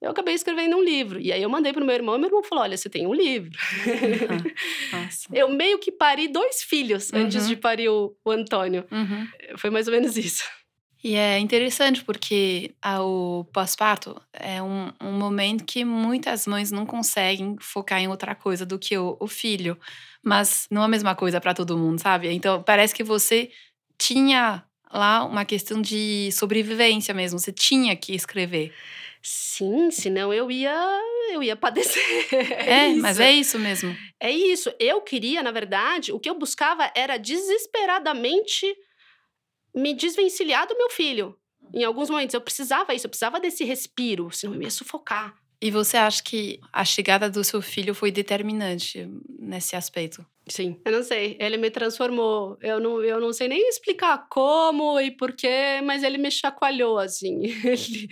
Eu acabei escrevendo um livro. E aí eu mandei pro meu irmão, e meu irmão falou: Olha, você tem um livro. Nossa. eu meio que pari dois filhos antes Uhum. de parir o, o Antônio. Uhum. Foi mais ou menos isso. E é interessante porque o pós-parto é um, um momento que muitas mães não conseguem focar em outra coisa do que o, o filho. Mas não é a mesma coisa para todo mundo, sabe? Então parece que você tinha lá uma questão de sobrevivência mesmo. Você tinha que escrever. Sim, senão eu ia, eu ia padecer. É, mas isso. é isso mesmo. É isso. Eu queria, na verdade, o que eu buscava era desesperadamente me desvencilhar do meu filho. Em alguns momentos eu precisava isso, eu precisava desse respiro, senão eu ia sufocar. E você acha que a chegada do seu filho foi determinante nesse aspecto? Sim. Eu não sei, ele me transformou. Eu não, eu não sei nem explicar como e porquê, mas ele me chacoalhou, assim. Ele,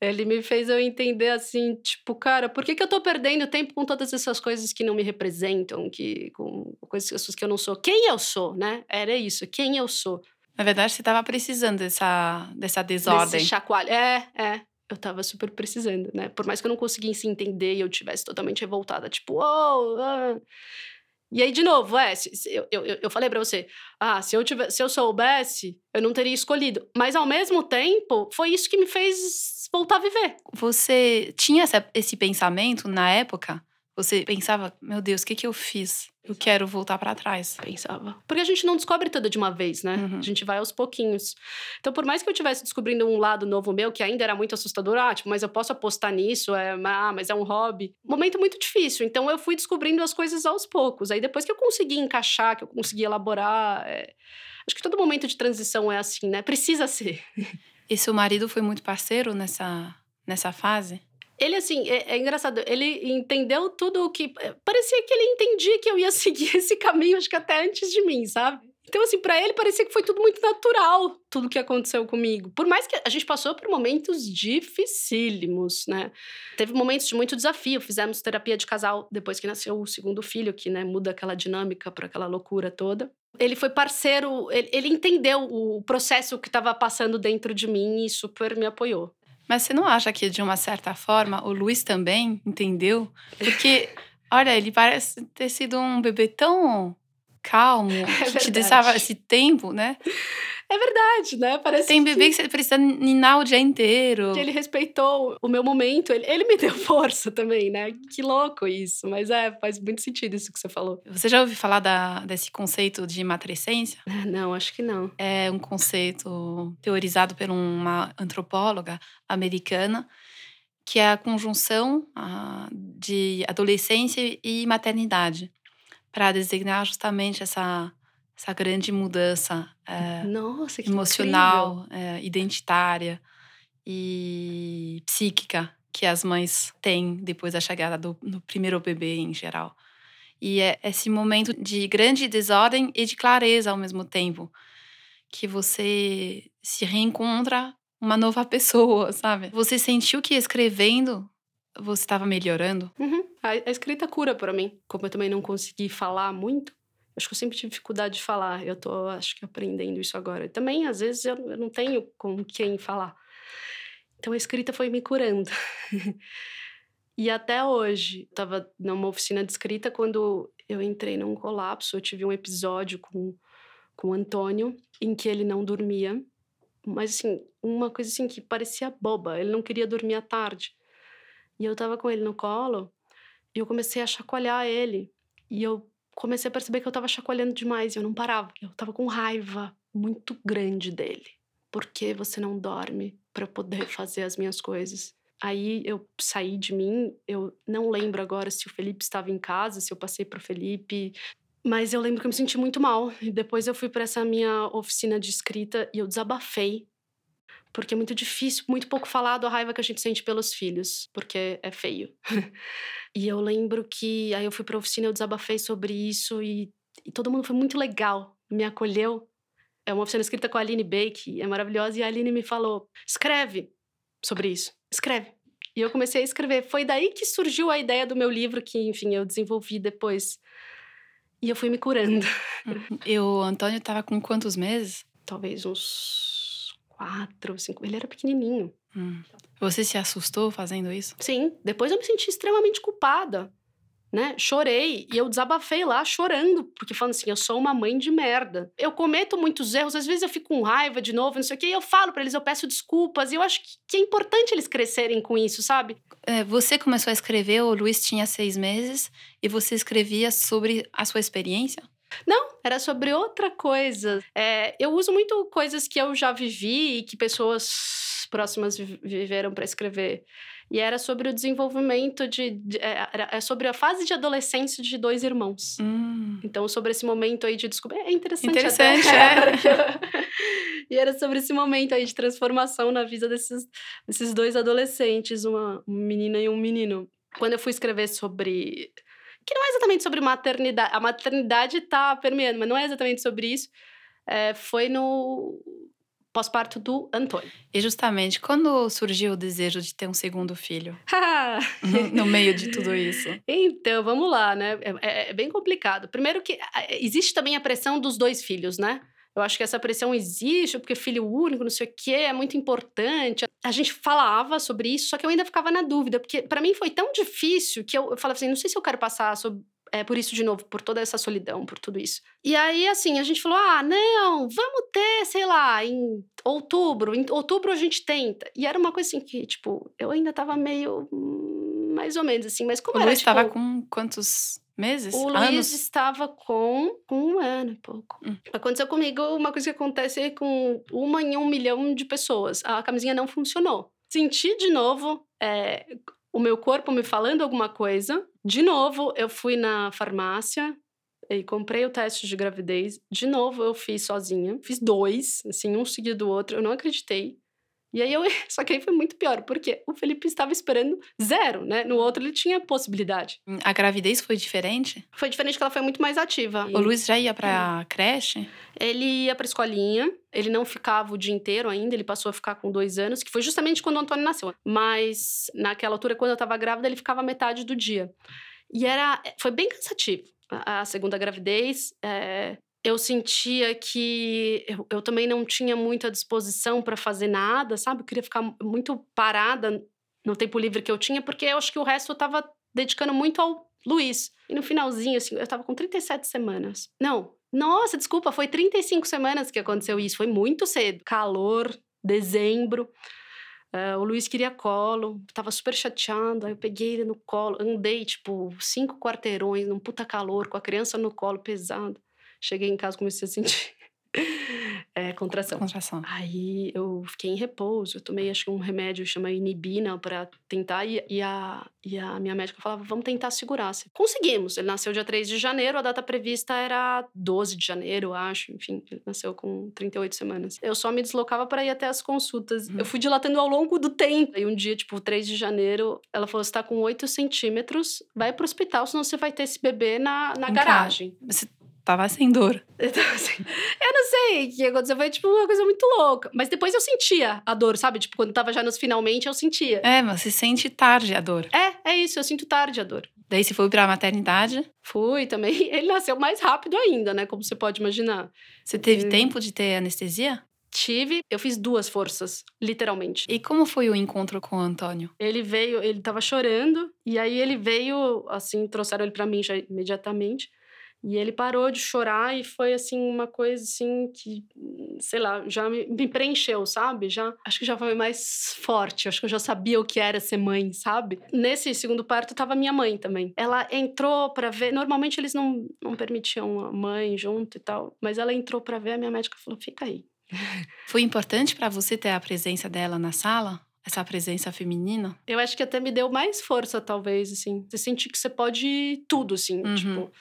ele me fez eu entender, assim, tipo, cara, por que, que eu tô perdendo tempo com todas essas coisas que não me representam, que, com coisas que eu não sou? Quem eu sou, né? Era isso, quem eu sou. Na verdade, você estava precisando dessa, dessa desordem. Desse chacoalho. É, é. Eu tava super precisando, né? Por mais que eu não conseguisse entender e eu tivesse totalmente revoltada, tipo, oh, ah. E aí, de novo, é, se- se- eu, eu, eu falei pra você, ah, se eu, tivesse, se eu soubesse, eu não teria escolhido. Mas, ao mesmo tempo, foi isso que me fez voltar a viver. Você tinha essa- esse pensamento na época? Você pensava, meu Deus, o que, que eu fiz? Eu quero voltar para trás. Pensava. Porque a gente não descobre tudo de uma vez, né? Uhum. A gente vai aos pouquinhos. Então, por mais que eu tivesse descobrindo um lado novo meu, que ainda era muito assustador, ah, tipo, mas eu posso apostar nisso, é, ah, mas é um hobby. Momento muito difícil. Então, eu fui descobrindo as coisas aos poucos. Aí, depois que eu consegui encaixar, que eu consegui elaborar. é, Acho que todo momento de transição é assim, né? Precisa ser. E seu marido foi muito parceiro nessa, nessa fase? Ele, assim, é, é engraçado, ele entendeu tudo o que. é, Parecia que ele entendia que eu ia seguir esse caminho, acho que até antes de mim, sabe? Então, assim, para ele parecia que foi tudo muito natural, tudo que aconteceu comigo. Por mais que a gente passou por momentos dificílimos, né? Teve momentos de muito desafio. Fizemos terapia de casal depois que nasceu o segundo filho, que né, muda aquela dinâmica para aquela loucura toda. Ele foi parceiro, ele, ele entendeu o processo que estava passando dentro de mim e super me apoiou. Mas você não acha que, de uma certa forma, o Luiz também entendeu? Porque, olha, ele parece ter sido um bebê tão calmo, É que te deixava esse tempo, né? É verdade, né? Parece Tem que bebê que você precisa ninar o dia inteiro. ele respeitou o meu momento. Ele, ele me deu força também, né? Que louco isso. Mas é, faz muito sentido isso que você falou. Você já ouviu falar da, desse conceito de matrescência? Ah, Não, acho que não. É um conceito teorizado por uma antropóloga americana, que é a conjunção ah, de adolescência e maternidade, para designar justamente essa, essa grande mudança é, Nossa, emocional, é, identitária e psíquica que as mães têm depois da chegada do, do primeiro bebê em geral. E é esse momento de grande desordem e de clareza ao mesmo tempo, que você se reencontra uma nova pessoa, sabe? Você sentiu que escrevendo você estava melhorando? Uhum. A, a escrita cura para mim. Como eu também não consegui falar muito, acho que eu sempre tive dificuldade de falar. Eu tô, acho que, aprendendo isso agora. Também, às vezes, eu, eu não tenho com quem falar. Então, a escrita foi me curando. e até hoje, estava numa oficina de escrita quando eu entrei num colapso. Eu tive um episódio com, com o Antônio, em que ele não dormia. Mas, assim, uma coisa assim que parecia boba. Ele não queria dormir à tarde. E eu tava com ele no colo e eu comecei a chacoalhar ele. E eu comecei a perceber que eu tava chacoalhando demais e eu não parava. Eu tava com raiva muito grande dele. Por que você não dorme para poder fazer as minhas coisas? Aí eu saí de mim, eu não lembro agora se o Felipe estava em casa, se eu passei pro Felipe, mas eu lembro que eu me senti muito mal. E depois eu fui para essa minha oficina de escrita e eu desabafei porque é muito difícil, muito pouco falado a raiva que a gente sente pelos filhos, porque é feio. e eu lembro que aí eu fui pra oficina, eu desabafei sobre isso e, e todo mundo foi muito legal, me acolheu. É uma oficina escrita com a Aline Bake, é maravilhosa, e a Aline me falou: escreve sobre isso, escreve. E eu comecei a escrever. Foi daí que surgiu a ideia do meu livro, que, enfim, eu desenvolvi depois. E eu fui me curando. E o Antônio estava com quantos meses? Talvez uns quatro, cinco. Ele era pequenininho. Hum. Você se assustou fazendo isso? Sim, depois eu me senti extremamente culpada, né? Chorei e eu desabafei lá chorando, porque falando assim, eu sou uma mãe de merda. Eu cometo muitos erros, às vezes eu fico com raiva de novo, não sei o quê, e eu falo para eles, eu peço desculpas, e eu acho que, é importante eles crescerem com isso, sabe? É, você começou a escrever, o Luiz tinha seis meses, e você escrevia sobre a sua experiência? Não, era sobre outra coisa. É, eu uso muito coisas que eu já vivi e que pessoas próximas vi- viveram para escrever. E era sobre o desenvolvimento de. de- é, é sobre a fase de adolescência de dois irmãos. Hum. Então, sobre esse momento aí de descobrir. É interessante. Interessante, até. é. e era sobre esse momento aí de transformação na vida desses, desses dois adolescentes, uma menina e um menino. Quando eu fui escrever sobre. Que não é exatamente sobre maternidade. A maternidade tá permeando, mas não é exatamente sobre isso. É, foi no pós-parto do Antônio. E justamente, quando surgiu o desejo de ter um segundo filho? no meio de tudo isso. Então, vamos lá, né? É, é- é bem complicado. Primeiro que ah, existe também a pressão dos dois filhos, né? Eu acho que essa pressão existe, porque filho único, não sei o quê, é muito importante. A gente falava sobre isso, só que eu ainda ficava na dúvida, porque para mim foi tão difícil que eu, eu falava assim, não sei se eu quero passar sob- é, por isso de novo, por toda essa solidão, por tudo isso. E aí, assim, a gente falou: ah, não, vamos ter, sei lá, em outubro. Em outubro a gente tenta. E era uma coisa assim que, tipo, eu ainda tava meio. hum, mais ou menos assim, mas como O era. Luiz tipo, estava com quantos meses? o Luiz Anos? estava com um ano e pouco. Hum. Aconteceu comigo uma coisa que acontece com uma em um milhão de pessoas. A camisinha não funcionou. Senti de novo é, o meu corpo me falando alguma coisa. De novo, eu fui na farmácia e comprei o teste de gravidez. De novo, eu fiz sozinha. Fiz dois, assim, um seguido do outro. Eu não acreditei. E aí eu. Só que aí foi muito pior, porque o Felipe estava esperando zero, né? No outro ele tinha possibilidade. A gravidez foi diferente? Foi diferente que ela foi muito mais ativa. O Luiz já ia pra creche? Ele ia pra escolinha, ele não ficava o dia inteiro ainda, ele passou a ficar com dois anos, que foi justamente quando o Antônio nasceu. Mas naquela altura, quando eu tava grávida, ele ficava metade do dia. E era. Foi bem cansativo. A a segunda gravidez. é, eu sentia que eu, eu também não tinha muita disposição para fazer nada, sabe? Eu queria ficar muito parada no tempo livre que eu tinha, porque eu acho que o resto eu tava dedicando muito ao Luiz. E no finalzinho, assim, eu tava com 37 semanas. Não, nossa, desculpa, foi 35 semanas que aconteceu isso, foi muito cedo. Calor, dezembro. Ah, o Luiz queria colo, tava super chateado. Aí eu peguei ele no colo, andei, tipo, cinco quarteirões num puta calor, com a criança no colo pesado. Cheguei em casa comecei a sentir é, contração. Contração. Aí eu fiquei em repouso, eu tomei acho que um remédio chama inibina para tentar e, e, a, e a minha médica falava, vamos tentar segurar. Conseguimos, ele nasceu dia 3 de janeiro, a data prevista era 12 de janeiro, acho, enfim, ele nasceu com 38 semanas. Eu só me deslocava para ir até as consultas. Uhum. Eu fui dilatando ao longo do tempo. Aí um dia, tipo, 3 de janeiro, ela falou, você tá com 8 centímetros, vai pro hospital, senão você vai ter esse bebê na, na Em garagem. Você tava sem dor. Então, assim, eu não sei o que aconteceu, foi tipo uma coisa muito louca. Mas depois eu sentia a dor, sabe? Tipo, quando tava já nos finalmente, eu sentia. É, mas você sente tarde a dor. É, é isso, eu sinto tarde a dor. Daí você foi pra maternidade. Fui também. Ele nasceu mais rápido ainda, né? Como você pode imaginar. Você teve Hum. tempo de ter anestesia? Tive, eu fiz duas forças, literalmente. E como foi o encontro com o Antônio? Ele veio, ele tava chorando, e aí ele veio, assim, trouxeram ele pra mim já imediatamente. E ele parou de chorar e foi, assim, uma coisa, assim, que, sei lá, já me, me preencheu, sabe? Já, acho que já foi mais forte, acho que eu já sabia o que era ser mãe, sabe? Nesse segundo parto tava minha mãe também. Ela entrou pra ver, normalmente eles não, não permitiam a mãe junto e tal, mas ela entrou pra ver, a minha médica falou, fica aí. Foi importante pra você ter a presença dela na sala? Essa presença feminina? Eu acho que até me deu mais força, talvez, assim. Você sentir que você pode tudo, assim, Uhum. tipo...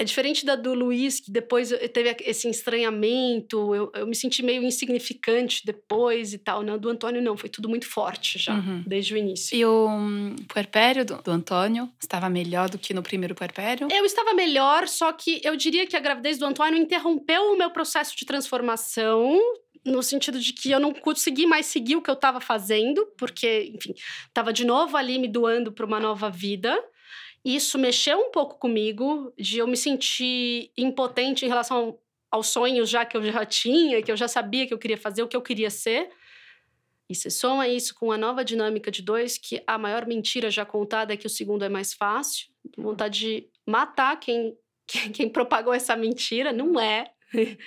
É diferente da do Luiz, que depois teve esse estranhamento, eu, eu me senti meio insignificante depois e tal, né? Do Antônio não, foi tudo muito forte já, Uhum. desde o início. E o hum, puerpério do, do Antônio estava melhor do que no primeiro puerpério? Eu estava melhor, só que eu diria que a gravidez do Antônio interrompeu o meu processo de transformação, no sentido de que eu não consegui mais seguir o que eu estava fazendo, porque, enfim, estava de novo ali me doando para uma nova vida. Isso mexeu um pouco comigo, de eu me sentir impotente em relação aos sonhos já que eu já tinha, que eu já sabia que eu queria fazer, o que eu queria ser. E se soma isso com a nova dinâmica de dois, que a maior mentira já contada é que o segundo é mais fácil, vontade de matar quem, quem, quem propagou essa mentira, não é.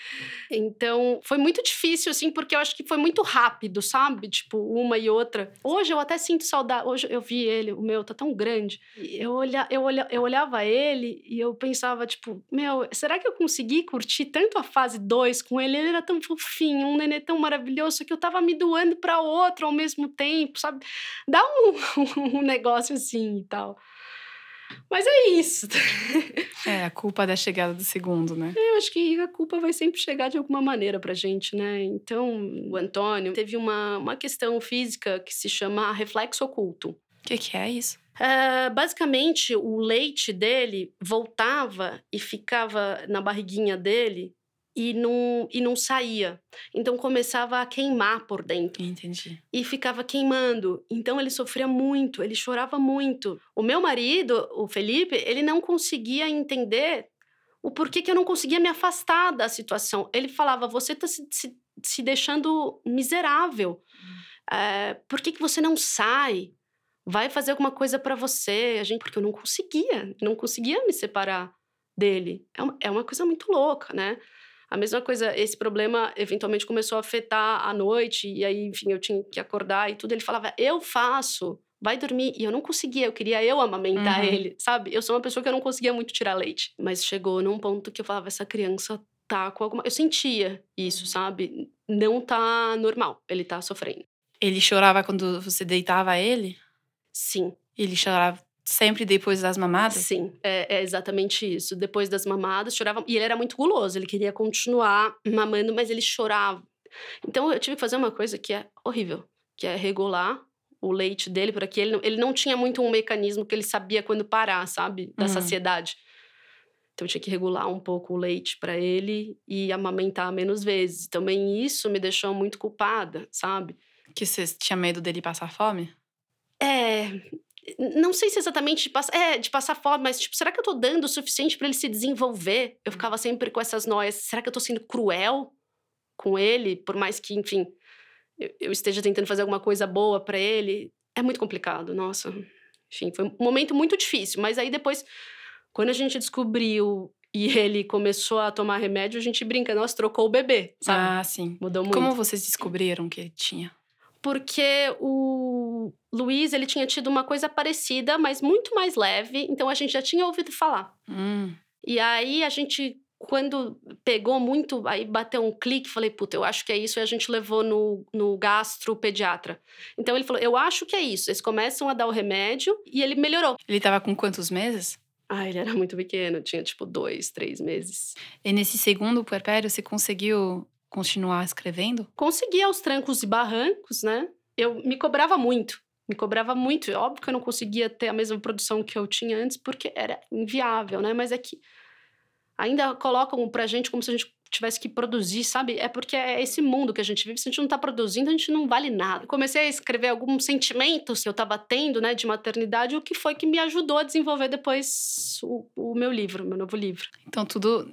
então, foi muito difícil, assim, porque eu acho que foi muito rápido, sabe? Tipo, uma e outra. Hoje eu até sinto saudade. Hoje eu vi ele, o meu tá tão grande. Eu, olha, eu, olha, eu olhava ele e eu pensava, tipo, meu, será que eu consegui curtir tanto a fase 2 com ele? Ele era tão fofinho, um nenê tão maravilhoso, que eu tava me doando pra outro ao mesmo tempo, sabe? Dá um, um negócio assim e tal. Mas é isso. É, a culpa da chegada do segundo, né? Eu acho que a culpa vai sempre chegar de alguma maneira pra gente, né? Então, o Antônio teve uma, uma questão física que se chama reflexo oculto. O que, que é isso? Ah, basicamente, o leite dele voltava e ficava na barriguinha dele e não, e não saía. Então começava a queimar por dentro Entendi. e ficava queimando. Então ele sofria muito, ele chorava muito. O meu marido, o Felipe, ele não conseguia entender o porquê que eu não conseguia me afastar da situação. Ele falava: você está se, se, se deixando miserável. É, por que, que você não sai? Vai fazer alguma coisa para você. A gente, porque eu não conseguia, não conseguia me separar dele. É uma, é uma coisa muito louca, né? A mesma coisa, esse problema eventualmente começou a afetar a noite, e aí, enfim, eu tinha que acordar e tudo. Ele falava, eu faço, vai dormir. E eu não conseguia, eu queria eu amamentar Uhum. ele, sabe? Eu sou uma pessoa que eu não conseguia muito tirar leite. Mas chegou num ponto que eu falava, essa criança tá com alguma. Eu sentia isso, sabe? Não tá normal, ele tá sofrendo. Ele chorava quando você deitava ele? Sim, Ele chorava sempre depois das mamadas? sim, é, é exatamente isso. Depois das mamadas, chorava. E ele era muito guloso, ele queria continuar mamando, mas ele chorava. Então eu tive que fazer uma coisa que é horrível. que é regular o leite dele, porque ele, não- ele não tinha muito um mecanismo que ele sabia quando parar, sabe? Da Uhum. saciedade. Então eu tinha que regular um pouco o leite para ele e amamentar menos vezes. Também isso me deixou muito culpada, sabe? Que você tinha medo dele passar fome? É. Não sei se exatamente de passar, é, de passar fome, mas tipo, será que eu tô dando o suficiente para ele se desenvolver? Eu ficava sempre com essas noias. Será que eu tô sendo cruel com ele? Por mais que, enfim, eu, eu esteja tentando fazer alguma coisa boa para ele. É muito complicado, nossa. Enfim, foi um momento muito difícil. Mas aí depois, quando a gente descobriu e ele começou a tomar remédio, a gente brinca, nossa, trocou o bebê, sabe? Ah, sim. Mudou muito. Como vocês descobriram que ele tinha? porque o Luiz ele tinha tido uma coisa parecida, mas muito mais leve, então a gente já tinha ouvido falar. Hum, E aí a gente, quando pegou muito, aí bateu um clique, falei, puta, eu acho que é isso, e a gente levou no, no gastropediatra. Então ele falou, eu acho que é isso. Eles começam a dar o remédio e ele melhorou. ele tava com quantos meses? Ah, ele era muito pequeno, tinha tipo dois, três meses. E nesse segundo puerpério, você conseguiu continuar escrevendo? consegui aos trancos e barrancos, né? Eu me cobrava muito. Me cobrava muito. Óbvio que eu não conseguia ter a mesma produção que eu tinha antes, porque era inviável, né? Mas é que ainda colocam pra gente como se a gente tivesse que produzir, sabe? É porque é esse mundo que a gente vive. Se a gente não tá produzindo, a gente não vale nada. Eu comecei a escrever alguns sentimentos que eu tava tendo, né, de maternidade, o que foi que me ajudou a desenvolver depois o, o meu livro, meu novo livro. Então tudo.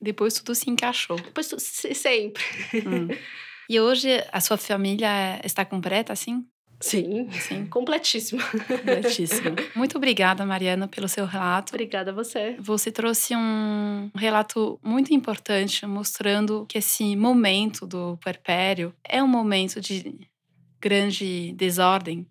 Depois tudo se encaixou. Depois, sempre. Hum. E hoje a sua família está completa, assim? Sim, Sim. completíssimo. Completíssimo. Muito obrigada, Mariana, pelo seu relato. Obrigada a você. Você trouxe um relato muito importante, mostrando que esse momento do puerpério é um momento de grande desordem,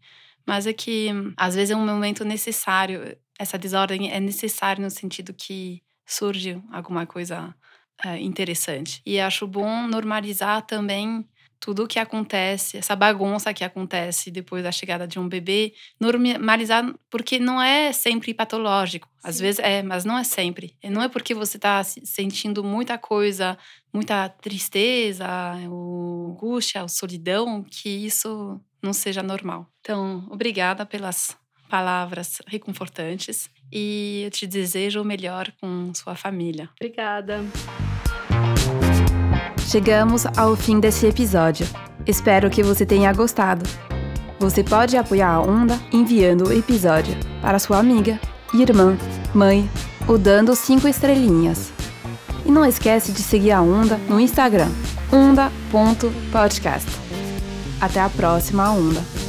mas é que às vezes é um momento necessário. Essa desordem é necessária no sentido que surge alguma coisa eh, interessante. E acho bom normalizar também tudo o que acontece, essa bagunça que acontece depois da chegada de um bebê, normalizar porque não é sempre patológico. Às Sim. vezes é, mas não é sempre. E não é porque você está sentindo muita coisa, muita tristeza, angústia, solidão, que isso não seja normal. Então, obrigada pelas palavras reconfortantes e eu te desejo o melhor com sua família. Obrigada. Chegamos ao fim desse episódio. Espero que você tenha gostado. Você pode apoiar a Onda enviando o episódio para sua amiga, irmã, mãe ou dando cinco estrelinhas. E não esquece de seguir a Onda no Instagram, onda.podcast. Até a próxima Onda.